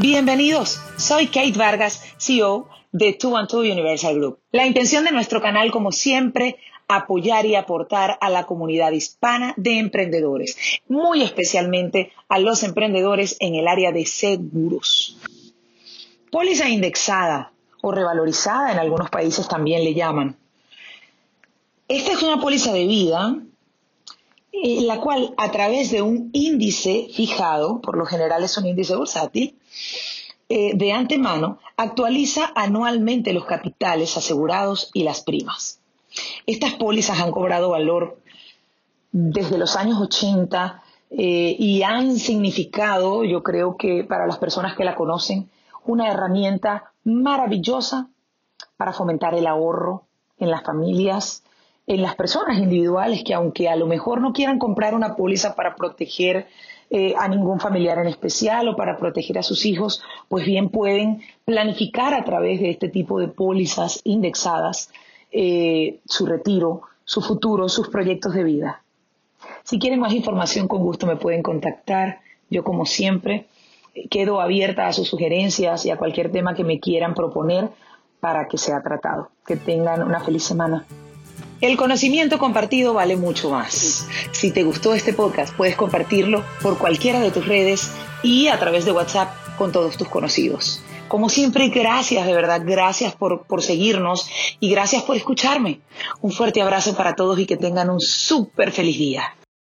Bienvenidos, soy Kate Vargas, CEO de 212 Universal Group. La intención de nuestro canal, como siempre, apoyar y aportar a la comunidad hispana de emprendedores, muy especialmente a los emprendedores en el área de seguros. Póliza indexada o revalorizada en algunos países también le llaman. Esta es una póliza de vida la cual a través de un índice fijado, por lo general es un índice bursátil, eh, de antemano actualiza anualmente los capitales asegurados y las primas. Estas pólizas han cobrado valor desde los años 80 eh, y han significado, yo creo que para las personas que la conocen, una herramienta maravillosa para fomentar el ahorro en las familias, en las personas individuales que aunque a lo mejor no quieran comprar una póliza para proteger eh, a ningún familiar en especial o para proteger a sus hijos, pues bien pueden planificar a través de este tipo de pólizas indexadas eh, su retiro, su futuro, sus proyectos de vida. Si quieren más información, con gusto me pueden contactar. Yo, como siempre, quedo abierta a sus sugerencias y a cualquier tema que me quieran proponer para que sea tratado. Que tengan una feliz semana. El conocimiento compartido vale mucho más. Si te gustó este podcast, puedes compartirlo por cualquiera de tus redes y a través de WhatsApp con todos tus conocidos. Como siempre, gracias, de verdad, gracias por, por seguirnos y gracias por escucharme. Un fuerte abrazo para todos y que tengan un súper feliz día.